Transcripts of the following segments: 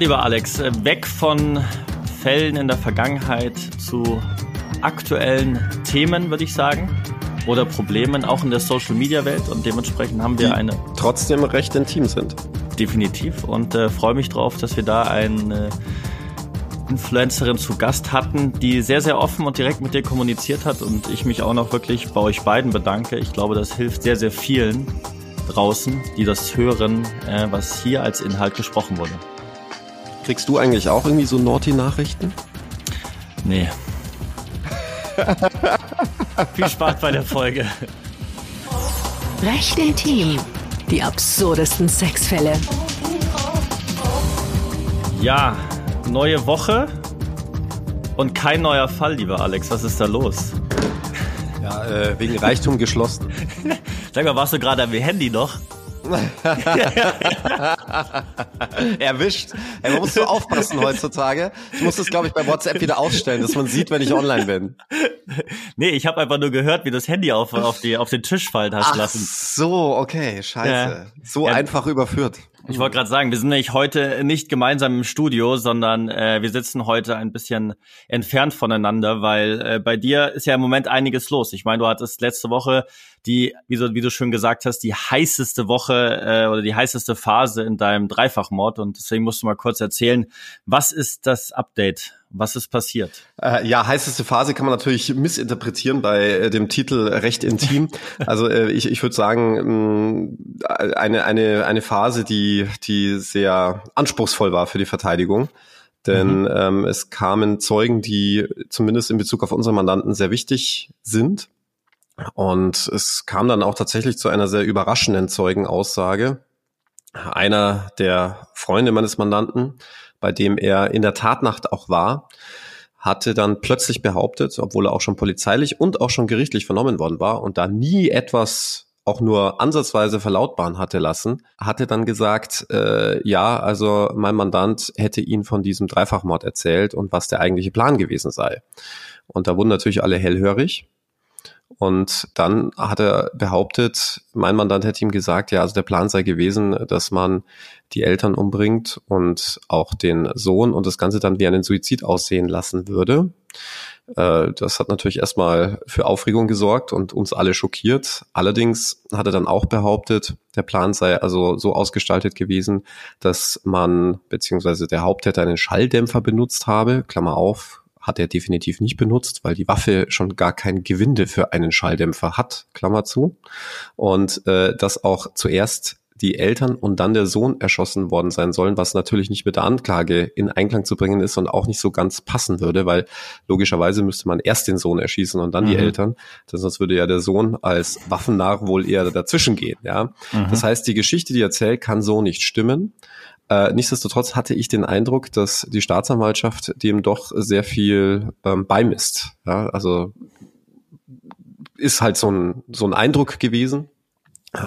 Lieber Alex, äh, weg von Fällen in der Vergangenheit zu aktuellen Themen, würde ich sagen. Oder Problemen auch in der Social Media Welt und dementsprechend haben wir Die eine. Trotzdem recht intim sind. Definitiv und äh, freue mich drauf, dass wir da eine Influencerin zu Gast hatten, die sehr, sehr offen und direkt mit dir kommuniziert hat und ich mich auch noch wirklich bei euch beiden bedanke. Ich glaube, das hilft sehr, sehr vielen draußen, die das hören, äh, was hier als Inhalt gesprochen wurde. Kriegst du eigentlich auch irgendwie so Naughty-Nachrichten? Nee. Viel Spaß bei der Folge. Recht intim. Die absurdesten Sexfälle. Ja, neue Woche und kein neuer Fall, lieber Alex. Was ist da los? Ja, äh, wegen Reichtum geschlossen. Sag mal, warst du gerade am Handy noch? Erwischt. Ey, man muss so aufpassen heutzutage. Ich muss das, glaube ich, bei WhatsApp wieder ausstellen, dass man sieht, wenn ich online bin. Nee, ich habe einfach nur gehört, wie das Handy auf, auf, die, auf den Tisch fallen hast Ach lassen. so, okay, scheiße. Ja. So Ja. einfach überführt. Ich wollte gerade sagen, wir sind nämlich heute nicht gemeinsam im Studio, sondern äh, wir sitzen heute ein bisschen entfernt voneinander, weil äh, bei dir ist ja im Moment einiges los. Ich meine, du hattest letzte Woche die, wie du, wie du schön gesagt hast, die heißeste Woche äh, oder die heißeste Phase in deinem Dreifachmord und deswegen musst du mal kurz erzählen, was ist das Update? Was ist passiert? Äh, ja, heißeste Phase kann man natürlich missinterpretieren bei äh, dem Titel Recht intim. Also äh, ich, ich würde sagen, mh, eine, eine, eine Phase, die, die sehr anspruchsvoll war für die Verteidigung. Denn ähm, es kamen Zeugen, die zumindest in Bezug auf unsere Mandanten sehr wichtig sind. Und es kam dann auch tatsächlich zu einer sehr überraschenden Zeugenaussage. Einer der Freunde meines Mandanten, bei dem er in der Tatnacht auch war, hatte dann plötzlich behauptet, obwohl er auch schon polizeilich und auch schon gerichtlich vernommen worden war und da nie etwas auch nur ansatzweise verlautbaren hatte lassen, hatte dann gesagt, äh, ja, also mein Mandant hätte ihn von diesem Dreifachmord erzählt und was der eigentliche Plan gewesen sei. Und da wurden natürlich alle hellhörig. Und dann hat er behauptet, mein Mandant hätte ihm gesagt, ja, also der Plan sei gewesen, dass man die Eltern umbringt und auch den Sohn und das Ganze dann wie einen Suizid aussehen lassen würde. Äh, Das hat natürlich erstmal für Aufregung gesorgt und uns alle schockiert. Allerdings hat er dann auch behauptet, der Plan sei also so ausgestaltet gewesen, dass man beziehungsweise der Haupttäter einen Schalldämpfer benutzt habe, Klammer auf, hat er definitiv nicht benutzt, weil die Waffe schon gar kein Gewinde für einen Schalldämpfer hat, Klammer zu. Und äh, dass auch zuerst die Eltern und dann der Sohn erschossen worden sein sollen, was natürlich nicht mit der Anklage in Einklang zu bringen ist und auch nicht so ganz passen würde, weil logischerweise müsste man erst den Sohn erschießen und dann die Mhm. Eltern, denn sonst würde ja der Sohn als Waffennarr wohl eher dazwischen gehen. Ja, das heißt, die Geschichte, die er erzählt, kann so nicht stimmen. Äh, nichtsdestotrotz hatte ich den Eindruck, dass die Staatsanwaltschaft dem doch sehr viel ähm, beimisst. Ja, also ist halt so ein, so ein Eindruck gewesen.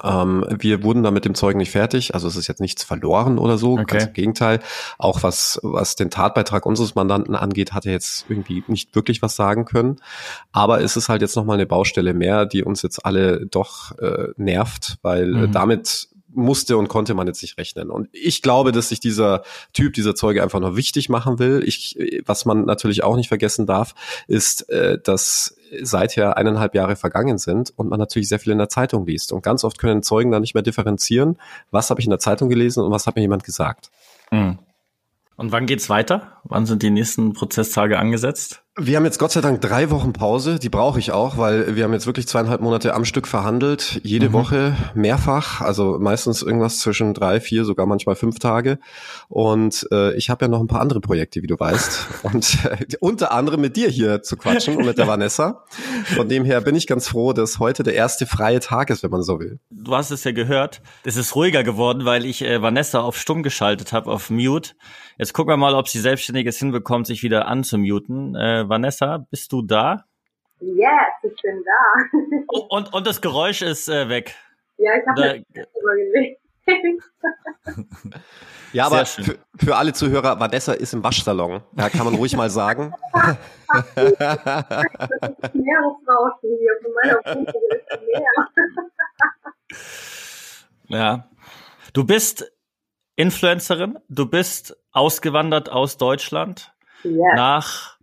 Ähm, wir wurden da mit dem Zeugen nicht fertig, also es ist jetzt nichts verloren oder so, Okay. ganz im Gegenteil. Auch was, was den Tatbeitrag unseres Mandanten angeht, hat er jetzt irgendwie nicht wirklich was sagen können. Aber es ist halt jetzt nochmal eine Baustelle mehr, die uns jetzt alle doch äh, nervt, weil äh, Mhm. damit musste und konnte man jetzt nicht rechnen. Und ich glaube, dass sich dieser Typ, dieser Zeuge einfach noch wichtig machen will. Ich, was man natürlich auch nicht vergessen darf, ist, äh, dass seither eineinhalb Jahre vergangen sind und man natürlich sehr viel in der Zeitung liest. Und ganz oft können Zeugen dann nicht mehr differenzieren, was habe ich in der Zeitung gelesen und was hat mir jemand gesagt. Mhm. Und wann geht's weiter? Wann sind die nächsten Prozesstage angesetzt? Wir haben jetzt Gott sei Dank drei Wochen Pause, die brauche ich auch, weil wir haben jetzt wirklich zweieinhalb Monate am Stück verhandelt, jede Mhm. Woche mehrfach, also meistens irgendwas zwischen drei, vier, sogar manchmal fünf Tage. Und äh, ich habe ja noch ein paar andere Projekte, wie du weißt. Und äh, unter anderem mit dir hier zu quatschen und mit der Vanessa. Von dem her bin ich ganz froh, dass heute der erste freie Tag ist, wenn man so will. Du hast es ja gehört. Es ist ruhiger geworden, weil ich äh, Vanessa auf stumm geschaltet habe, auf Mute. Jetzt gucken wir mal, ob sie selbstständig es hinbekommt, sich wieder anzumuten. Äh, Vanessa, bist du da? Yes, ich bin da. Oh, und, und das Geräusch ist äh, weg. ja, ich habe das überlegt. Ja, Sehr aber für, für alle Zuhörer, Vanessa ist im Waschsalon. Da kann man ruhig mal sagen. Meeresrauschen hier von meiner Meer. Ja. Du bist Influencerin. Du bist ausgewandert aus Deutschland Yes. nach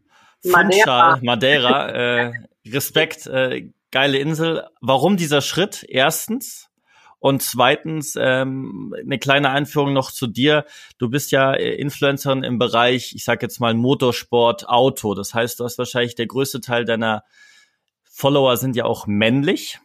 Madeira. Funchal, Madeira. Äh, Respekt, äh, geile Insel. Warum dieser Schritt? Erstens. Und zweitens, ähm, eine kleine Einführung noch zu dir. Du bist ja äh, Influencerin im Bereich, ich sag jetzt mal Motorsport, Auto. Das heißt, du hast wahrscheinlich der größte Teil deiner Follower sind ja auch männlich.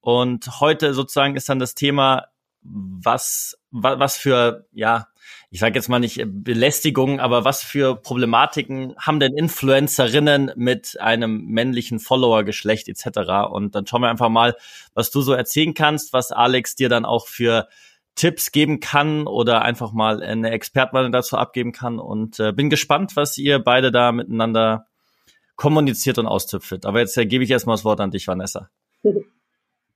Und heute sozusagen ist dann das Thema, was, wa- was für, ja, ich sage jetzt mal nicht Belästigung, aber was für Problematiken haben denn Influencerinnen mit einem männlichen Followergeschlecht etc. Und dann schauen wir einfach mal, was du so erzählen kannst, was Alex dir dann auch für Tipps geben kann oder einfach mal eine Expertmeinung dazu abgeben kann. Und äh, bin gespannt, was ihr beide da miteinander kommuniziert und austüpfelt. Aber jetzt äh, gebe ich erstmal das Wort an dich, Vanessa.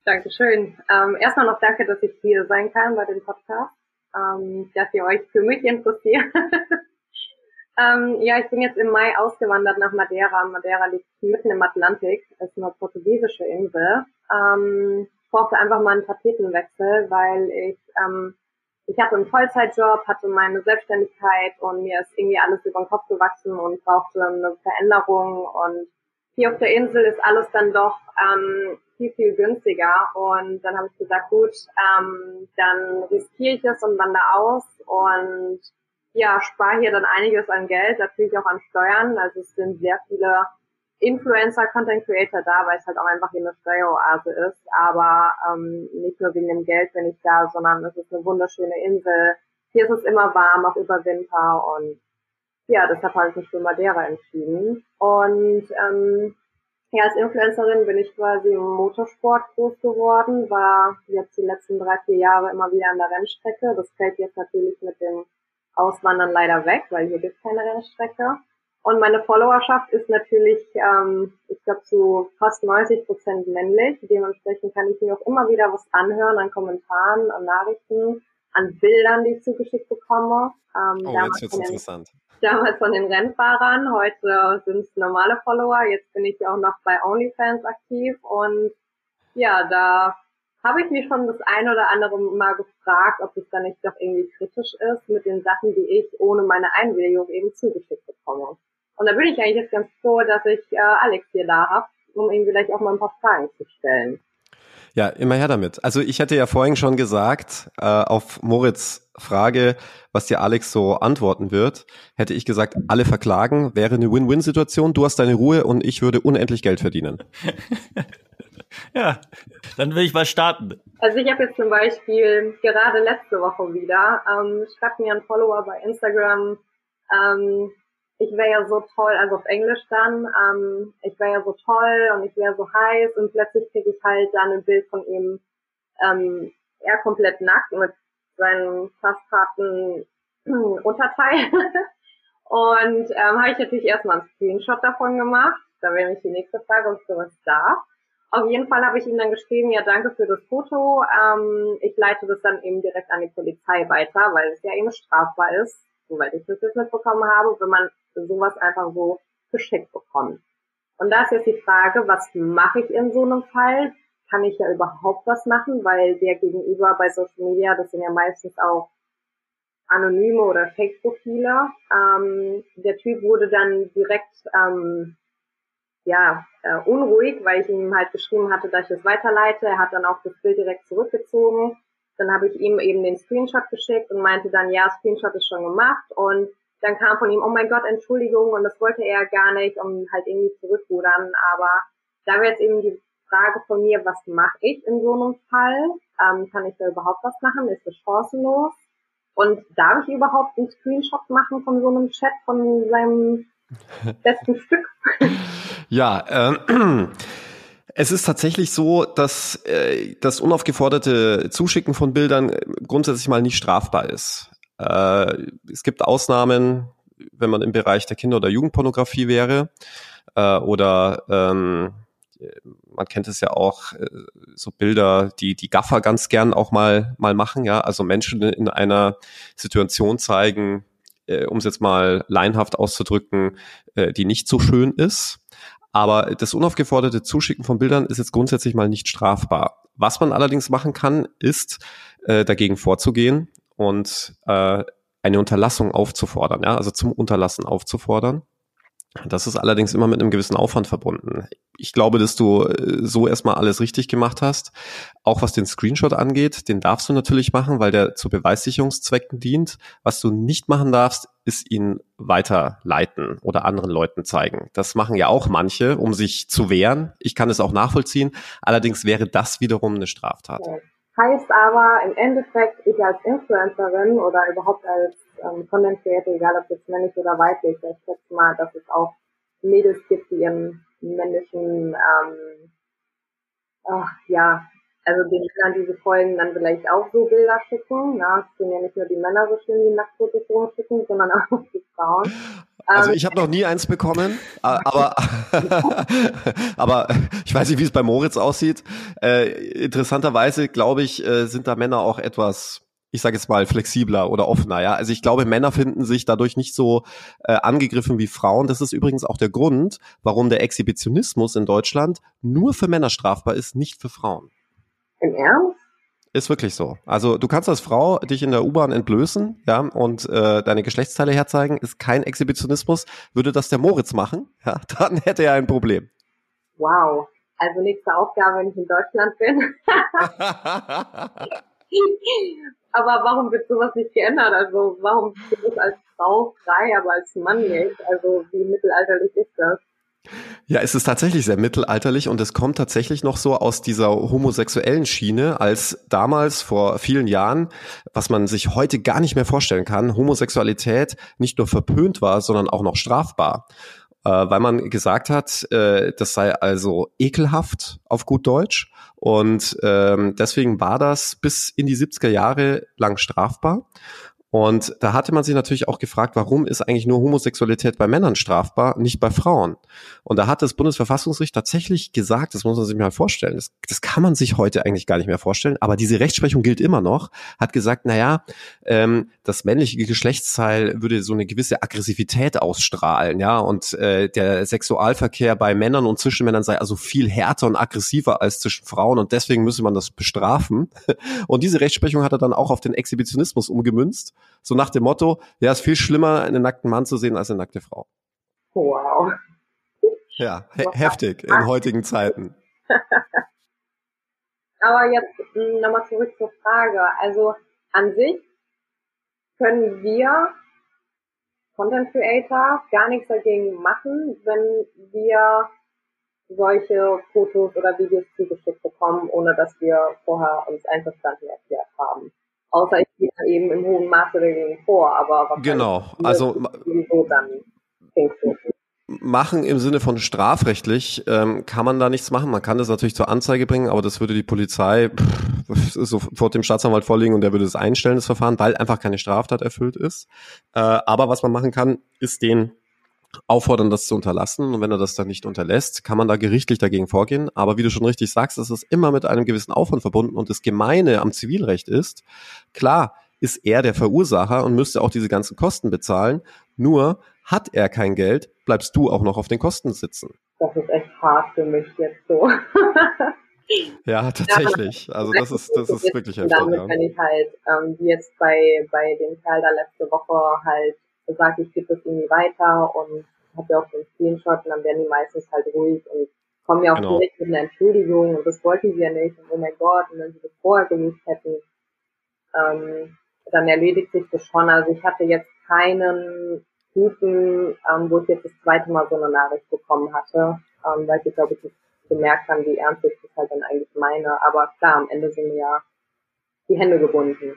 Dankeschön. Ähm, erstmal noch danke, dass ich hier sein kann bei dem Podcast, ähm, dass ihr euch für mich interessiert. ähm, ja, ich bin jetzt im Mai ausgewandert nach Madeira. Madeira liegt mitten im Atlantik, ist eine portugiesische Insel. Ähm, ich brauchte einfach mal einen Tapetenwechsel, weil ich ähm, ich hatte einen Vollzeitjob, hatte meine Selbstständigkeit und mir ist irgendwie alles über den Kopf gewachsen und brauchte eine Veränderung und hier auf der Insel ist alles dann doch ähm, viel, viel günstiger. Und dann habe ich gesagt, gut, ähm, dann riskiere ich es und wandere aus und ja, spare hier dann einiges an Geld, natürlich auch an Steuern. Also es sind sehr viele Influencer, Content Creator da, weil es halt auch einfach hier eine Steueroase ist. Aber ähm, nicht nur wegen dem Geld bin ich da, sondern es ist eine wunderschöne Insel. Hier ist es immer warm, auch über Winter und ja, deshalb habe ich mich für Madeira entschieden. Und ähm, ja, als Influencerin bin ich quasi im Motorsport groß geworden, war jetzt die letzten drei, vier Jahre immer wieder an der Rennstrecke. Das fällt jetzt natürlich mit dem Auswandern leider weg, weil hier gibt es keine Rennstrecke. Und meine Followerschaft ist natürlich, ähm, ich glaube, zu fast 90 Prozent männlich. Dementsprechend kann ich mir auch immer wieder was anhören an Kommentaren, an Nachrichten, an Bildern, die ich zugeschickt bekomme. Ähm, Oh, jetzt wird's interessant. Damals von den Rennfahrern, heute sind es normale Follower, jetzt bin ich auch noch bei OnlyFans aktiv und ja, da habe ich mich schon das ein oder andere Mal gefragt, ob es da nicht doch irgendwie kritisch ist mit den Sachen, die ich ohne meine Einwilligung eben zugeschickt bekomme. Und da bin ich eigentlich jetzt ganz froh, dass ich äh, Alex hier da habe, um ihm vielleicht auch mal ein paar Fragen zu stellen. Ja, immer her damit. Also ich hätte ja vorhin schon gesagt, äh, auf Moritz Frage, was dir Alex so antworten wird, hätte ich gesagt, alle verklagen, wäre eine Win-Win-Situation. Du hast deine Ruhe und ich würde unendlich Geld verdienen. Ja, dann will ich mal starten. Also ich habe jetzt zum Beispiel gerade letzte Woche wieder, ähm, schreibt mir ein Follower bei Instagram, ähm, ich wäre ja so toll, also auf Englisch dann, ähm, ich wäre ja so toll und ich wäre so heiß und plötzlich kriege ich halt dann ein Bild von ihm, ähm, er komplett nackt mit seinem fast harten Unterteil. und ähm, habe ich natürlich erstmal einen Screenshot davon gemacht. Da wäre nämlich die nächste Frage, ob ich sowas darf. Auf jeden Fall habe ich ihm dann geschrieben, ja danke für das Foto. Ähm, ich leite das dann eben direkt an die Polizei weiter, weil es ja eben strafbar ist, soweit ich das jetzt mitbekommen habe, wenn man sowas einfach so geschickt bekommt. Und da ist jetzt die Frage, was mache ich in so einem Fall? Kann ich ja überhaupt was machen, weil der Gegenüber bei Social Media, das sind ja meistens auch anonyme oder Fake-Profile. Ähm, der Typ wurde dann direkt ähm, ja, äh, unruhig, weil ich ihm halt geschrieben hatte, dass ich es weiterleite. Er hat dann auch das Bild direkt zurückgezogen. Dann habe ich ihm eben den Screenshot geschickt und meinte dann, ja, Screenshot ist schon gemacht. Und dann kam von ihm, oh mein Gott, Entschuldigung, und das wollte er gar nicht, um halt irgendwie zurückrudern. Aber da wäre jetzt eben die Frage von mir, was mache ich in so einem Fall? Ähm, kann ich da überhaupt was machen? Ist es chancenlos? Und darf ich überhaupt einen Screenshot machen von so einem Chat von seinem besten Stück? Ja, ähm, es ist tatsächlich so, dass äh, das unaufgeforderte Zuschicken von Bildern äh, grundsätzlich mal nicht strafbar ist. Äh, es gibt Ausnahmen, wenn man im Bereich der Kinder- oder Jugendpornografie wäre äh, oder ähm, man kennt es ja auch, äh, so Bilder, die die Gaffer ganz gern auch mal mal machen, ja, also Menschen in einer Situation zeigen, äh, um es jetzt mal leinhaft auszudrücken, äh, die nicht so schön ist. Aber das unaufgeforderte Zuschicken von Bildern ist jetzt grundsätzlich mal nicht strafbar. Was man allerdings machen kann, ist äh, dagegen vorzugehen und äh, eine Unterlassung aufzufordern, ja, also zum Unterlassen aufzufordern. Das ist allerdings immer mit einem gewissen Aufwand verbunden. Ich glaube, dass du äh, so erstmal alles richtig gemacht hast. Auch was den Screenshot angeht, den darfst du natürlich machen, weil der zu Beweissicherungszwecken dient. Was du nicht machen darfst, ist ihn weiterleiten oder anderen Leuten zeigen. Das machen ja auch manche, um sich zu wehren. Ich kann es auch nachvollziehen. Allerdings wäre das wiederum eine Straftat. Heißt aber im Endeffekt, ich als Influencerin oder überhaupt als ähm, Creator, egal ob jetzt männlich oder weiblich, ich schätze mal, dass es auch Mädels gibt, die ihren männlichen, ähm, ach, ja, also den Männern diese Folgen dann vielleicht auch so Bilder schicken. Na, es sind ja nicht nur die Männer so schön, die Nacktfotos rumschicken, sondern auch die Frauen. Also ähm, ich habe noch nie eins bekommen, aber aber ich weiß nicht, wie es bei Moritz aussieht. Äh, interessanterweise glaube ich, äh, sind da Männer auch etwas ich sage jetzt mal flexibler oder offener, ja. Also ich glaube, Männer finden sich dadurch nicht so äh, angegriffen wie Frauen. Das ist übrigens auch der Grund, warum der Exhibitionismus in Deutschland nur für Männer strafbar ist, nicht für Frauen. Im Ernst? Ist wirklich so. Also du kannst als Frau dich in der U-Bahn entblößen, ja, und äh, deine Geschlechtsteile herzeigen, ist kein Exhibitionismus. Würde das der Moritz machen, ja, dann hätte er ein Problem. Wow. Also nächste Aufgabe, wenn ich in Deutschland bin. aber warum wird sowas nicht geändert? Also warum ist es als Frau frei, aber als Mann nicht? Also wie mittelalterlich ist das? Ja, es ist tatsächlich sehr mittelalterlich und es kommt tatsächlich noch so aus dieser homosexuellen Schiene, als damals vor vielen Jahren, was man sich heute gar nicht mehr vorstellen kann, Homosexualität nicht nur verpönt war, sondern auch noch strafbar. Äh, weil man gesagt hat, äh, das sei also ekelhaft auf gut Deutsch und ähm, deswegen war das bis in die 70er Jahre lang strafbar. Und da hatte man sich natürlich auch gefragt, warum ist eigentlich nur Homosexualität bei Männern strafbar, nicht bei Frauen? Und da hat das Bundesverfassungsgericht tatsächlich gesagt, das muss man sich mal vorstellen, das, das kann man sich heute eigentlich gar nicht mehr vorstellen, aber diese Rechtsprechung gilt immer noch, hat gesagt, naja, ähm, das männliche Geschlechtsteil würde so eine gewisse Aggressivität ausstrahlen, ja, und äh, der Sexualverkehr bei Männern und zwischen Männern sei also viel härter und aggressiver als zwischen Frauen und deswegen müsse man das bestrafen. Und diese Rechtsprechung hat er dann auch auf den Exhibitionismus umgemünzt so nach dem Motto, ja, ist viel schlimmer, einen nackten Mann zu sehen als eine nackte Frau. Wow. Ja, he heftig in heutigen Zeiten. Aber jetzt hm, nochmal zurück zur Frage. Also an sich können wir Content Creator gar nichts dagegen machen, wenn wir solche Fotos oder Videos zugeschickt bekommen, ohne dass wir vorher uns einverstanden erklärt haben. Außer ich gehe eben im hohen Maße dagegen vor, aber genau, also so dann machen im Sinne von strafrechtlich ähm, kann man da nichts machen. Man kann das natürlich zur Anzeige bringen, aber das würde die Polizei pff, sofort dem Staatsanwalt vorlegen und der würde es einstellen, das Verfahren, weil einfach keine Straftat erfüllt ist. Äh, aber was man machen kann, ist den auffordern, das zu unterlassen. Und wenn er das dann nicht unterlässt, kann man da gerichtlich dagegen vorgehen. Aber wie du schon richtig sagst, ist es immer mit einem gewissen Aufwand verbunden. Und das Gemeine am Zivilrecht ist, klar, ist er der Verursacher und müsste auch diese ganzen Kosten bezahlen. Nur hat er kein Geld, bleibst du auch noch auf den Kosten sitzen. Das ist echt hart für mich jetzt so. ja, tatsächlich. Also das ist, das ist wirklich heftig. Damit kann ich halt, ähm, wie jetzt bei, bei dem Kerl da letzte Woche halt gesagt, ich gebe das irgendwie weiter und habe ja auch so einen Screenshot und dann werden die meistens halt ruhig und kommen ja auch genau. direkt mit einer Entschuldigung und das wollten sie ja nicht und oh mein Gott und wenn sie das vorher gewusst hätten, ähm, dann erledigt sich das schon. Also ich hatte jetzt keinen Typen, ähm, wo ich jetzt das zweite Mal so eine Nachricht bekommen hatte, ähm, weil ich glaube ich gemerkt haben, wie ernst ich das halt dann eigentlich meine. Aber klar, am Ende sind mir ja die Hände gebunden.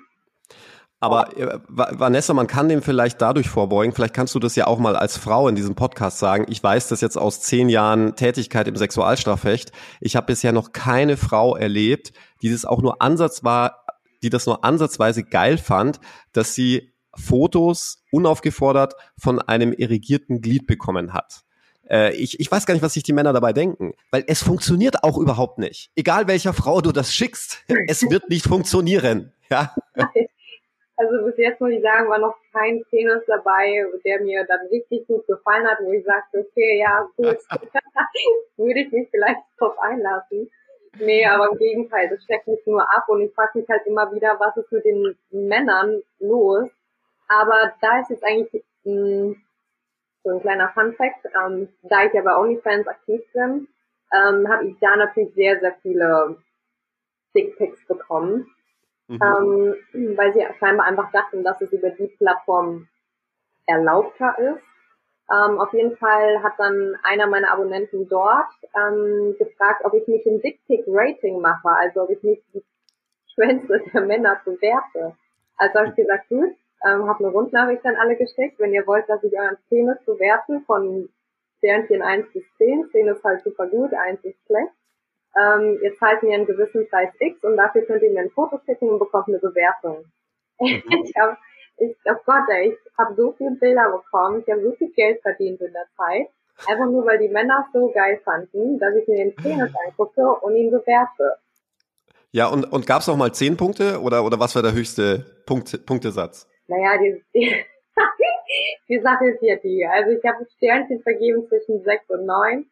Aber äh, Vanessa, man kann dem vielleicht dadurch vorbeugen, vielleicht kannst du das ja auch mal als Frau in diesem Podcast sagen. Ich weiß das jetzt aus zehn Jahren Tätigkeit im Sexualstrafrecht. Ich habe bisher noch keine Frau erlebt, die das auch nur Ansatz war, die das nur ansatzweise geil fand, dass sie Fotos unaufgefordert von einem irrigierten Glied bekommen hat. Äh, ich, ich weiß gar nicht, was sich die Männer dabei denken, weil es funktioniert auch überhaupt nicht. Egal welcher Frau du das schickst, es wird nicht funktionieren. Ja. Also bis jetzt muss ich sagen, war noch kein Penis dabei, der mir dann richtig gut gefallen hat, wo ich sagte, okay, ja, gut, würde ich mich vielleicht drauf einlassen. Nee, aber im Gegenteil, das steckt mich nur ab und ich frage mich halt immer wieder, was ist mit den Männern los. Aber da ist jetzt eigentlich mh, hm, so ein kleiner Fun-Fact, ähm, da ich ja bei OnlyFans aktiv bin, ähm, habe ich da natürlich sehr, sehr viele Dickpics bekommen. Mhm. Ähm, weil sie scheinbar einfach dachten, dass es über die Plattform erlaubter ist. Ähm, auf jeden Fall hat dann einer meiner Abonnenten dort ähm, gefragt, ob ich nicht ein Dickpic-Rating mache, also ob ich nicht die Schwänze der Männer bewerte. Also habe ich gesagt, gut, ähm, habe eine Rundnachricht an alle geschickt, wenn ihr wollt, dass ich euren Penis bewerte von Sternchen 1 bis 10, 10 ist halt super gut, 1 ist schlecht. Ähm, ihr zahlt mir einen gewissen Preis X und dafür könnt ihr mir ein Foto schicken und bekommt eine Bewertung. Mhm. ich habe ich, oh Gott, ey, ich habe so viele Bilder bekommen, ich habe so viel Geld verdient in der Zeit. Einfach nur, weil die Männer es so geil fanden, dass ich mir den Penis angucke und ihn bewerte. Ja, und, und gab es noch mal zehn Punkte oder, oder was war der höchste Punkt, Punktesatz? Naja, die, die, die Sache ist ja die. Also ich habe Sternchen vergeben zwischen sechs und neun,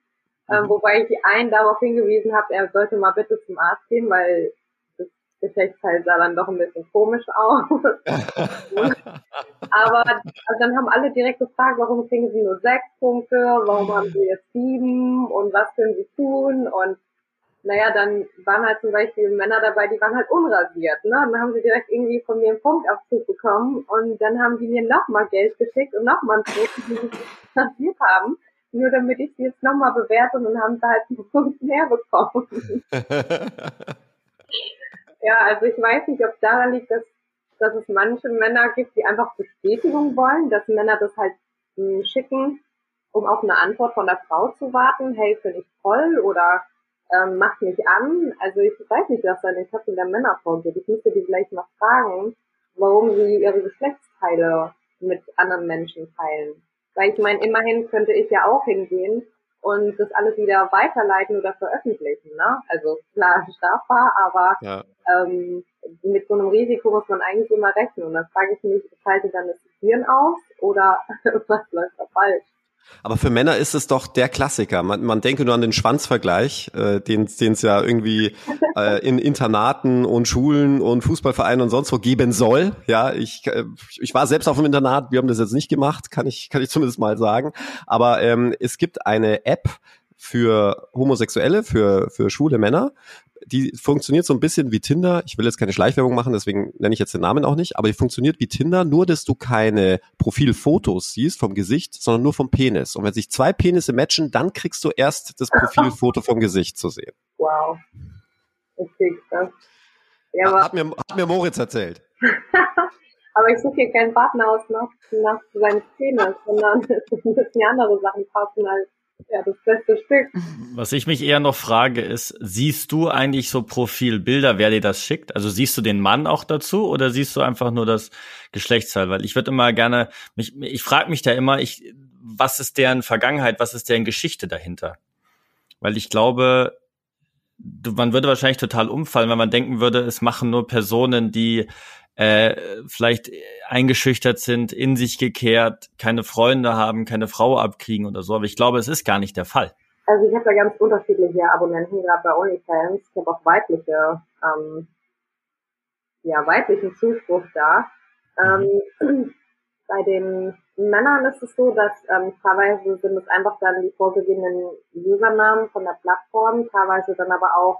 ähm, mhm. wobei ich einen darauf hingewiesen habe, er sollte mal bitte zum Arzt gehen, weil Geschlechtsteil sah dann doch ein bisschen komisch aus. Aber also dann haben alle direkt gefragt, warum kriegen sie nur sechs Punkte, warum haben sie jetzt sieben und was können sie tun und naja, dann waren halt zum Beispiel Männer dabei, die waren halt unrasiert, ne? Und dann haben sie direkt irgendwie von mir einen Punktabzug bekommen und dann haben die mir nochmal Geld geschickt und nochmal einen Punkt, die sie rasiert haben, nur damit ich sie jetzt nochmal bewerte und dann haben sie halt einen Punkt mehr bekommen. Ja, also ich weiß nicht, ob daran liegt, dass, dass es manche Männer gibt, die einfach Bestätigung wollen, dass Männer das halt mh, hm, schicken, um auf eine Antwort von der Frau zu warten. Hey, finde ich toll oder ähm, macht mich an. Also ich weiß nicht, was da in den Köpfen der Männer vorgeht. Ich müsste die vielleicht mal fragen, warum sie ihre Geschlechtsteile mit anderen Menschen teilen. Weil ich meine, immerhin könnte ich ja auch hingehen und das alles wieder weiterleiten oder veröffentlichen. Ne? Also klar strafbar, aber ja. ähm, mit so einem Risiko muss man eigentlich immer rechnen. Und dann frage ich mich, schalte dann das Hirn aus oder was läuft da falsch? Aber für Männer ist es doch der Klassiker. Man, man denke nur an den Schwanzvergleich, äh, den es ja irgendwie äh, in Internaten und Schulen und Fußballvereinen und sonst wo geben soll. Ja, ich, äh, ich war selbst auf dem Internat, wir haben das jetzt nicht gemacht, kann ich, kann ich zumindest mal sagen. Aber ähm, es gibt eine App, für Homosexuelle, für, für schwule Männer, die funktioniert so ein bisschen wie Tinder. Ich will jetzt keine Schleichwerbung machen, deswegen nenne ich jetzt den Namen auch nicht, aber die funktioniert wie Tinder, nur dass du keine Profilfotos siehst vom Gesicht, sondern nur vom Penis. Und wenn sich zwei Penisse matchen, dann kriegst du erst das Profilfoto vom Gesicht zu sehen. Wow. Okay, krass. Ja, aber hat, mir, hat mir Moritz erzählt. aber ich suche hier keinen Partner aus nach, nach seinem Penis, sondern es müssen ja andere Sachen passen als ja, das beste Stück. Was ich mich eher noch frage, ist, siehst du eigentlich so Profilbilder, wer dir das schickt? Also siehst du den Mann auch dazu oder siehst du einfach nur das Geschlechtsteil? Weil ich würde immer gerne, mich, ich frage mich da immer, ich, was ist deren Vergangenheit, was ist deren Geschichte dahinter? Weil ich glaube, man würde wahrscheinlich total umfallen, wenn man denken würde, es machen nur Personen, die äh, vielleicht eingeschüchtert sind, in sich gekehrt, keine Freunde haben, keine Frau abkriegen oder so. Aber ich glaube, es ist gar nicht der Fall. Also ich habe da ganz unterschiedliche Abonnenten, gerade bei OnlyFans. Ich habe auch weibliche, ähm, ja, weiblichen Zuspruch da. Ähm, mhm. bei den Männern ist es so, dass ähm, teilweise sind es einfach dann die vorgegebenen Usernamen von der Plattform, teilweise dann aber auch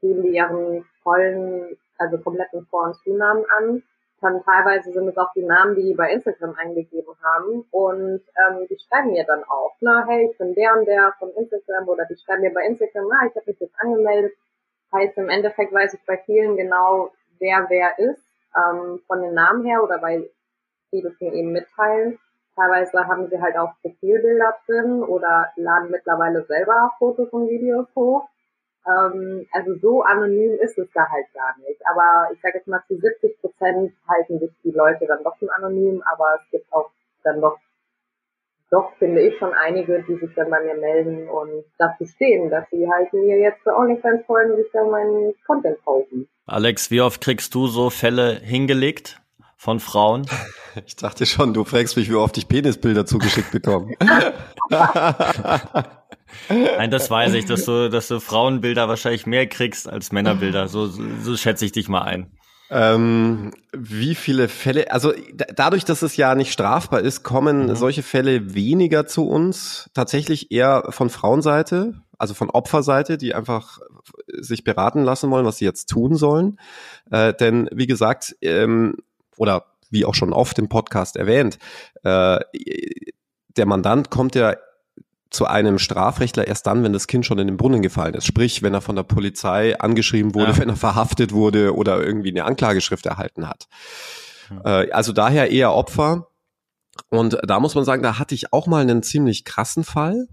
geben die ihren vollen also kompletten Vor- und Zunamen an. Dann teilweise sind es auch die Namen, die die bei Instagram eingegeben haben. Und ähm, die schreiben mir dann auch, ne, hey, ich bin der und der von Instagram oder die schreiben mir bei Instagram, ah, ich habe mich jetzt angemeldet. Heißt im Endeffekt weiß ich bei vielen genau, wer wer ist, ähm, von den Namen her oder weil die das mir eben mitteilen. Teilweise haben sie halt auch Profilbilder drin oder laden mittlerweile selber Fotos und Videos hoch. Ähm, also so anonym ist es da halt gar nicht. Aber ich sage jetzt mal, zu 70 Prozent halten sich die Leute dann doch schon anonym, aber es gibt auch dann doch, doch finde ich schon einige, die sich dann bei mir melden und dazu stehen, dass sie halt mir jetzt für OnlyFans folgen und sich dann meinen Content kaufen. Alex, wie oft kriegst du so Fälle hingelegt? von Frauen? Ich dachte schon, du fragst mich, wie oft ich Penisbilder zugeschickt bekomme. Nein, das weiß ich, dass du, dass du Frauenbilder wahrscheinlich mehr kriegst als Männerbilder. So, so, so schätze ich dich mal ein. Ähm, wie viele Fälle, also dadurch, dass es ja nicht strafbar ist, kommen mhm. solche Fälle weniger zu uns, tatsächlich eher von Frauenseite, also von Opferseite, die einfach sich beraten lassen wollen, was sie jetzt tun sollen. Äh, denn wie gesagt, ähm, oder wie auch schon oft im Podcast erwähnt, äh, der Mandant kommt ja zu einem Strafrechtler erst dann, wenn das Kind schon in den Brunnen gefallen ist. Sprich, wenn er von der Polizei angeschrieben wurde, ja. wenn er verhaftet wurde oder irgendwie eine Anklageschrift erhalten hat. Ja. Äh, also daher eher Opfer. Und da muss man sagen, da hatte ich auch mal einen ziemlich krassen Fall.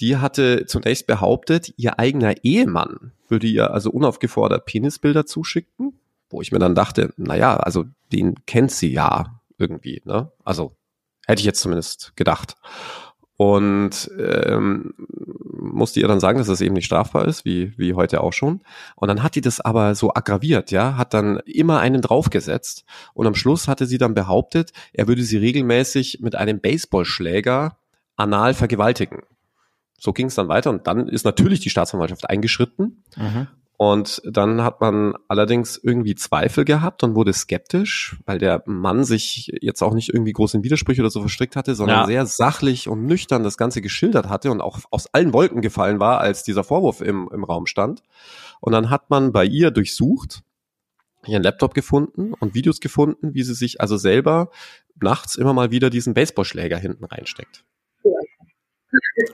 Die hatte zunächst behauptet, ihr eigener Ehemann würde ihr also unaufgefordert Penisbilder zuschicken, wo ich mir dann dachte, naja, also den kennt sie ja irgendwie, ne? Also hätte ich jetzt zumindest gedacht und ähm, musste ihr dann sagen, dass das eben nicht strafbar ist, wie, wie heute auch schon. Und dann hat die das aber so aggraviert, ja, hat dann immer einen draufgesetzt und am Schluss hatte sie dann behauptet, er würde sie regelmäßig mit einem Baseballschläger anal vergewaltigen. So ging es dann weiter und dann ist natürlich die Staatsanwaltschaft eingeschritten mhm. Und dann hat man allerdings irgendwie Zweifel gehabt und wurde skeptisch, weil der Mann sich jetzt auch nicht irgendwie groß in Widersprüche oder so verstrickt hatte, sondern ja. sehr sachlich und nüchtern das Ganze geschildert hatte und auch aus allen Wolken gefallen war, als dieser Vorwurf im, im Raum stand. Und dann hat man bei ihr durchsucht, ihren Laptop gefunden und Videos gefunden, wie sie sich also selber nachts immer mal wieder diesen Baseballschläger hinten reinsteckt.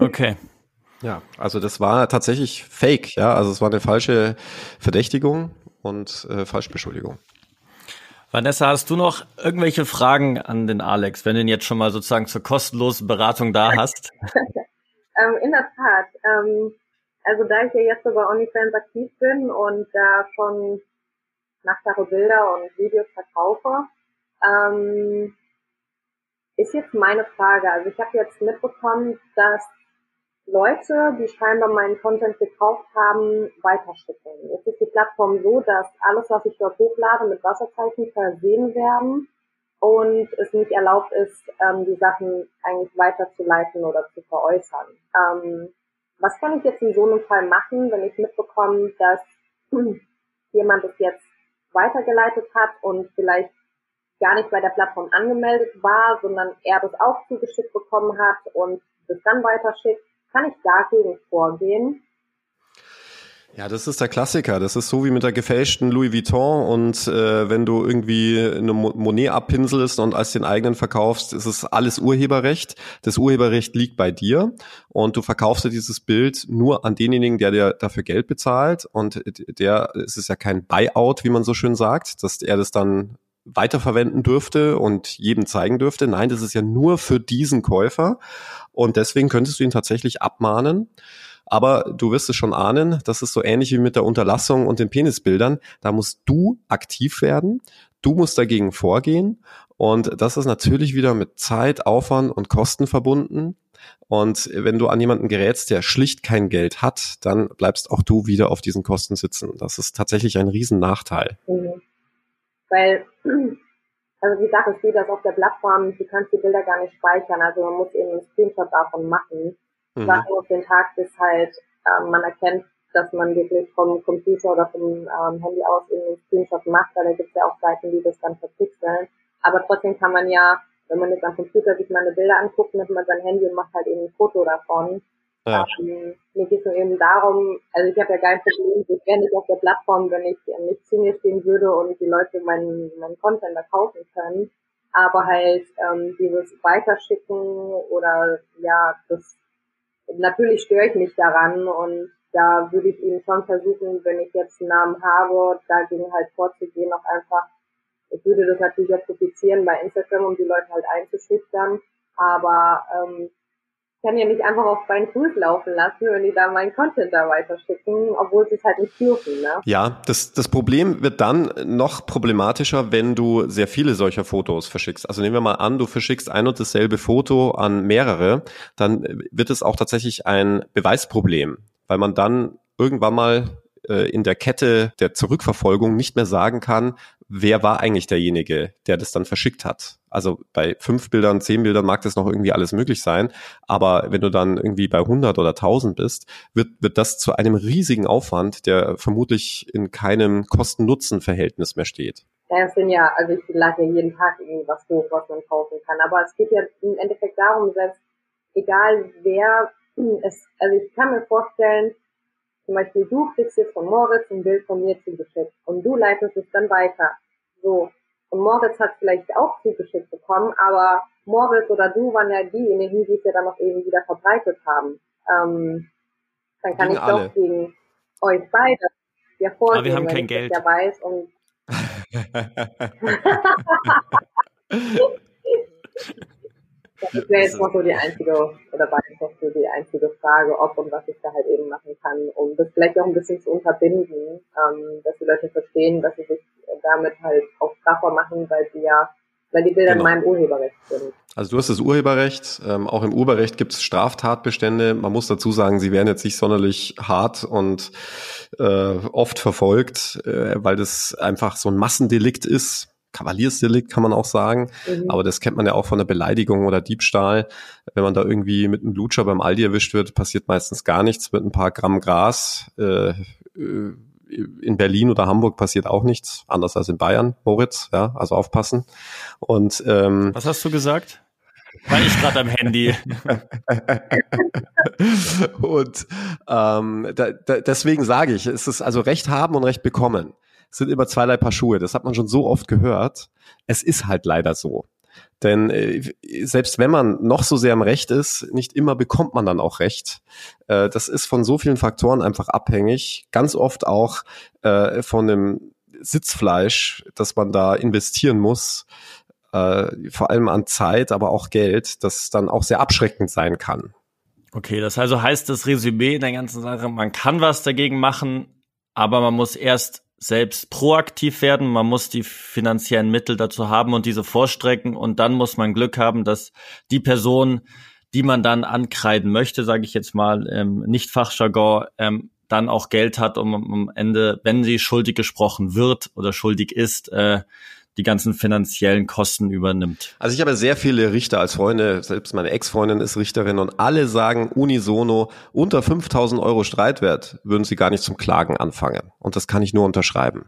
Okay. Ja, also das war tatsächlich fake, ja. Also es war eine falsche Verdächtigung und äh, Falschbeschuldigung. Vanessa, hast du noch irgendwelche Fragen an den Alex, wenn du ihn jetzt schon mal sozusagen zur kostenlosen Beratung da hast? ähm, in der Tat. Ähm, also da ich ja jetzt über OnlyFans aktiv bin und da schon nacktere Bilder und Videos verkaufe, ähm, ist jetzt meine Frage. Also ich habe jetzt mitbekommen, dass Leute, die scheinbar meinen Content gekauft haben, weiterschicken. Jetzt ist die Plattform so, dass alles, was ich dort hochlade, mit Wasserzeichen versehen werden und es nicht erlaubt ist, ähm, die Sachen eigentlich weiterzuleiten oder zu veräußern. Ähm, was kann ich jetzt in so einem Fall machen, wenn ich mitbekomme, dass jemand es jetzt weitergeleitet hat und vielleicht gar nicht bei der Plattform angemeldet war, sondern er das auch zugeschickt bekommen hat und das dann weiterschickt? Kann ich dagegen vorgehen? Ja, das ist der Klassiker. Das ist so wie mit der gefälschten Louis Vuitton und äh, wenn du irgendwie eine Monet abpinselst und als den eigenen verkaufst, ist es alles Urheberrecht. Das Urheberrecht liegt bei dir und du verkaufst dir dieses Bild nur an denjenigen, der dir dafür Geld bezahlt und der, es ist ja kein Buyout, wie man so schön sagt, dass er das dann weiterverwenden dürfte und jedem zeigen dürfte. Nein, das ist ja nur für diesen Käufer und deswegen könntest du ihn tatsächlich abmahnen. Aber du wirst es schon ahnen, das ist so ähnlich wie mit der Unterlassung und den Penisbildern. Da musst du aktiv werden. Du musst dagegen vorgehen. Und das ist natürlich wieder mit Zeit, Aufwand und Kosten verbunden. Und wenn du an jemanden gerätst, der schlicht kein Geld hat, dann bleibst auch du wieder auf diesen Kosten sitzen. Das ist tatsächlich ein Riesennachteil. Mhm. Weil, also wie gesagt, es geht das auf der Plattform, du kannst die Bilder gar nicht speichern, also man muss eben einen Screenshot davon machen. Mhm. Warten auf den Tag, bis halt ähm, man erkennt, dass man wirklich vom Computer oder vom ähm, Handy aus eben einen Screenshot macht, weil da gibt es ja auch Seiten, die das dann verpixeln. Aber trotzdem kann man ja, wenn man jetzt am Computer sich meine Bilder anguckt, nimmt man sein Handy und macht halt eben ein Foto davon. Ja. Ähm, mir geht es nur eben darum, also ich habe ja kein Problem, ich wäre nicht auf der Plattform, wenn ich nicht zu mir stehen würde und die Leute meinen, meinen Content da kaufen können. Aber halt ähm, dieses Weiterschicken oder ja, das natürlich störe ich mich daran und da würde ich eben schon versuchen, wenn ich jetzt einen Namen habe, dagegen halt vorzugehen, auch einfach, ich würde das natürlich auch publizieren bei Instagram, um die Leute halt einzuschüchtern, aber ähm, kann ja nicht einfach auf meinen Fuß laufen lassen, wenn die da meinen Content da weiterschicken, obwohl sie es halt nicht dürfen. Ne? Ja, das, das Problem wird dann noch problematischer, wenn du sehr viele solcher Fotos verschickst. Also nehmen wir mal an, du verschickst ein und dasselbe Foto an mehrere, dann wird es auch tatsächlich ein Beweisproblem, weil man dann irgendwann mal äh, in der Kette der Zurückverfolgung nicht mehr sagen kann, wer war eigentlich derjenige, der das dann verschickt hat. Also bei fünf Bildern, zehn Bildern mag das noch irgendwie alles möglich sein, aber wenn du dann irgendwie bei 100 oder 1000 bist, wird, wird das zu einem riesigen Aufwand, der vermutlich in keinem Kosten-Nutzen-Verhältnis mehr steht. Ja, es sind ja, also ich lade ja jeden Tag irgendwas hoch, was man kaufen kann, aber es geht ja im Endeffekt darum, selbst egal wer es, also ich kann mir vorstellen, zum Beispiel du kriegst jetzt von Moritz ein Bild von mir zugeschickt und du leitest es dann weiter. So. Und Moritz hat vielleicht auch zugeschickt bekommen, aber Moritz oder du waren ja diejenigen, die es ja dann noch eben wieder verbreitet haben. Ähm, dann kann gegen ich alle. doch gegen euch beide ja vorgehen, aber wir haben kein Geld. ja weiß und Das wäre jetzt noch so die einzige, oder war jetzt noch so die einzige Frage, ob und was ich da halt eben machen kann, um das vielleicht auch ein bisschen zu unterbinden, ähm, dass die Leute verstehen, dass sie sich damit halt auch strafbar machen, weil sie ja, weil die Bilder genau. in meinem Urheberrecht sind. Also du hast das Urheberrecht, ähm, auch im Urheberrecht gibt es Straftatbestände. Man muss dazu sagen, sie werden jetzt nicht sonderlich hart und äh, oft verfolgt, äh, weil das einfach so ein Massendelikt ist Kavaliersdelikt kann man auch sagen. Mhm. Aber das kennt man ja auch von der Beleidigung oder Diebstahl. Wenn man da irgendwie mit einem Blutscher beim Aldi erwischt wird, passiert meistens gar nichts. Mit ein paar Gramm Gras äh, äh, in Berlin oder Hamburg passiert auch nichts, anders als in Bayern, Moritz, ja, also aufpassen. Und ähm, was hast du gesagt? War ich gerade am Handy. und ähm, da, da, deswegen sage ich, es ist also Recht haben und Recht bekommen sind immer zweierlei Paar Schuhe. Das hat man schon so oft gehört. Es ist halt leider so. Denn äh, selbst wenn man noch so sehr im Recht ist, nicht immer bekommt man dann auch Recht. Äh, das ist von so vielen Faktoren einfach abhängig. Ganz oft auch äh, von dem Sitzfleisch, das man da investieren muss. Äh, vor allem an Zeit, aber auch Geld, das dann auch sehr abschreckend sein kann. Okay, das also heißt das Resümee in der ganzen Sache, man kann was dagegen machen, aber man muss erst selbst proaktiv werden, man muss die finanziellen Mittel dazu haben und diese vorstrecken. Und dann muss man Glück haben, dass die Person, die man dann ankreiden möchte, sage ich jetzt mal, ähm, nicht Fachjargon, ähm, dann auch Geld hat, um am Ende, wenn sie schuldig gesprochen wird oder schuldig ist, äh, die ganzen finanziellen Kosten übernimmt. Also ich habe sehr viele Richter als Freunde, selbst meine Ex-Freundin ist Richterin und alle sagen unisono, unter 5000 Euro Streitwert würden sie gar nicht zum Klagen anfangen. Und das kann ich nur unterschreiben.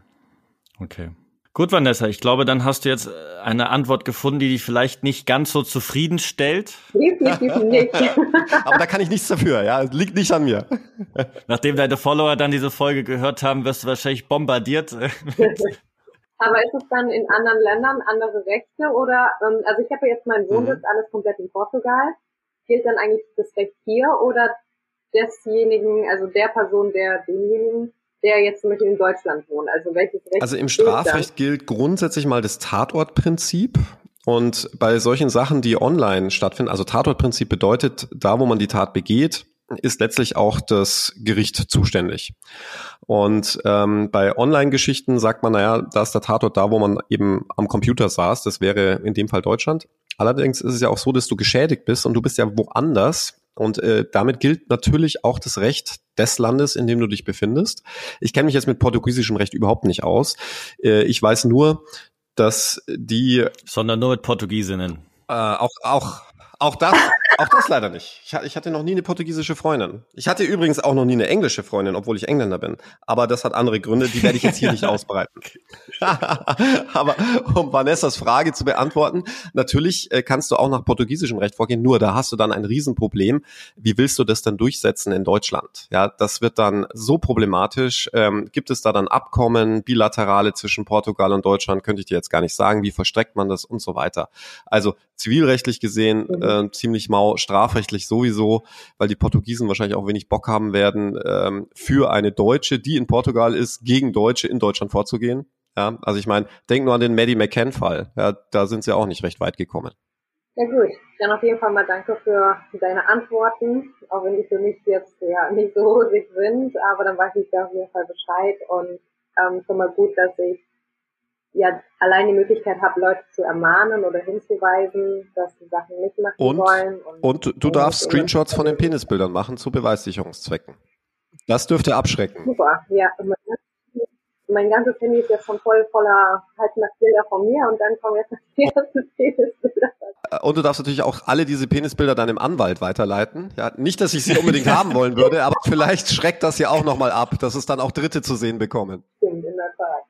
Okay. Gut, Vanessa, ich glaube, dann hast du jetzt äh, eine Antwort gefunden, die dich vielleicht nicht ganz so zufriedenstellt. Definitiv nicht. Aber da kann ich nichts dafür, ja. Liegt nicht an mir. Nachdem deine Follower dann diese Folge gehört haben, wirst du wahrscheinlich bombardiert Aber ist es dann in anderen Ländern andere Rechte oder, ähm, also ich habe ja jetzt meinen Wohnsitz mhm. alles komplett in Portugal. Gilt dann eigentlich das Recht hier oder desjenigen, also der Person, der demjenigen, der jetzt zum Beispiel in Deutschland wohnt? Also welches Recht? Also im Strafrecht gilt grundsätzlich mal das Tatortprinzip. Und bei solchen Sachen, die online stattfinden, also Tatortprinzip bedeutet, da wo man die Tat begeht, ist letztlich auch das Gericht zuständig. Und ähm, bei Online-Geschichten sagt man, naja, da ist der Tatort da, wo man eben am Computer saß. Das wäre in dem Fall Deutschland. Allerdings ist es ja auch so, dass du geschädigt bist und du bist ja woanders. Und äh, damit gilt natürlich auch das Recht des Landes, in dem du dich befindest. Ich kenne mich jetzt mit portugiesischem Recht überhaupt nicht aus. Äh, ich weiß nur, dass die... Sondern nur mit Portugiesinnen. Äh, auch, auch, auch das, auch das leider nicht. Ich, hatte noch nie eine portugiesische Freundin. Ich hatte übrigens auch noch nie eine englische Freundin, obwohl ich Engländer bin. Aber das hat andere Gründe, die werde ich jetzt hier nicht ausbreiten. Aber um Vanessas Frage zu beantworten, natürlich äh, kannst du auch nach portugiesischem Recht vorgehen, nur da hast du dann ein Riesenproblem. Wie willst du das dann durchsetzen in Deutschland? Ja, das wird dann so problematisch. Ähm, gibt es da dann Abkommen, bilaterale zwischen Portugal und Deutschland? Könnte ich dir jetzt gar nicht sagen. Wie verstreckt man das und so weiter? Also zivilrechtlich gesehen mhm. Äh, ziemlich mau, strafrechtlich sowieso, weil die Portugiesen wahrscheinlich auch wenig Bock haben werden, ähm, für eine Deutsche, die in Portugal ist, gegen Deutsche in Deutschland vorzugehen. Ja, also ich meine, denk nur an den Maddie McCann-Fall. Ja, da sind sie auch nicht recht weit gekommen. Ja gut, dann auf jeden Fall mal danke für deine Antworten, auch wenn die für mich jetzt ja nicht so rosig sind, aber dann weiß ich da auf jeden Fall Bescheid und ähm, schon mal gut, dass ich ja allein die Möglichkeit habe, Leute zu ermahnen oder hinzuweisen, dass sie Sachen nicht machen und, wollen. Und, und du darfst Screenshots von den Penisbildern machen zu Beweissicherungszwecken. Das dürfte abschrecken. Super, ja. Mein ganzes Handy ist jetzt schon voll voller Halbnacktbilder von mir und dann kommen jetzt die ersten Penisbilder. Und du darfst natürlich auch alle diese Penisbilder deinem Anwalt weiterleiten. Ja, nicht, dass ich sie unbedingt haben wollen würde, aber vielleicht schreckt das ja auch nochmal ab, dass es dann auch Dritte zu sehen bekommen.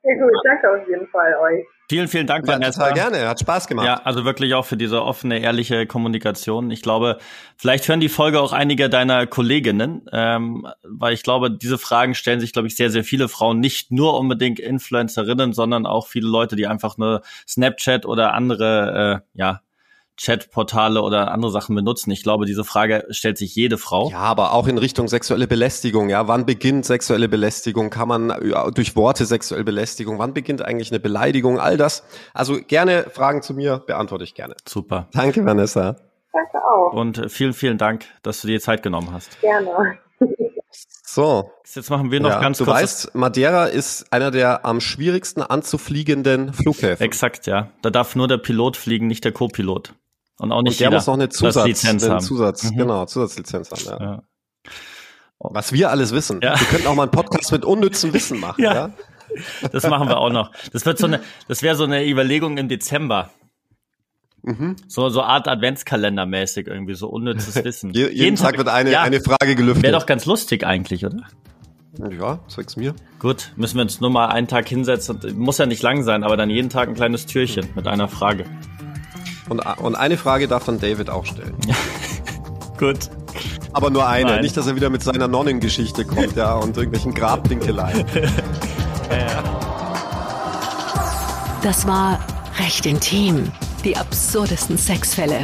Ja gut, danke auf jeden Fall euch. Vielen, vielen Dank, Ja, Vanessa. total gerne, hat Spaß gemacht. Ja, also wirklich auch für diese offene, ehrliche Kommunikation. Ich glaube, vielleicht hören die Folge auch einige deiner Kolleginnen, ähm, weil ich glaube, diese Fragen stellen sich, glaube ich, sehr, sehr viele Frauen, nicht nur unbedingt Influencerinnen, sondern auch viele Leute, die einfach nur Snapchat oder andere, äh, ja, Chatportale oder andere Sachen benutzen. Ich glaube, diese Frage stellt sich jede Frau. Ja, aber auch in Richtung sexuelle Belästigung. Ja, wann beginnt sexuelle Belästigung? Kann man ja, durch Worte sexuelle Belästigung? Wann beginnt eigentlich eine Beleidigung? All das. Also gerne Fragen zu mir beantworte ich gerne. Super. Danke, Vanessa. Danke auch. Und äh, vielen, vielen Dank, dass du dir Zeit genommen hast. Gerne. So, Jetzt machen wir noch ja, ganz du kurz. weißt, Madeira ist einer der am schwierigsten anzufliegenden Flughäfen. Exakt, ja. Da darf nur der Pilot fliegen, nicht der Co-Pilot. Und auch nicht Und der jeder muss noch eine das Zusatz, Lizenz eine haben. Zusatz, Mhm. genau, Zusatzlizenz haben. Ja. Ja. Was wir alles wissen. Ja. Wir könnten auch mal einen Podcast mit unnützem Wissen machen. Ja. Ja. Das machen wir auch noch. Das wird so eine, das wäre so eine Überlegung im Dezember. Mhm. So, so Art Adventskalender-mäßig irgendwie, so unnützes Wissen. Je, jeden, Tag, wird eine, ja, eine Frage gelüftet. Wäre doch ganz lustig eigentlich, oder? ja, zeig's mir. Gut, müssen wir uns nur mal einen Tag hinsetzen. Muss ja nicht lang sein, aber dann jeden Tag ein kleines Türchen mit einer Frage. Und, und eine Frage darf dann David auch stellen. Gut. Aber nur eine. Nein. Nicht, dass er wieder mit seiner Nonnengeschichte kommt, ja, und irgendwelchen Grabdinkeleien. Das war Recht intim. Die absurdesten Sexfälle.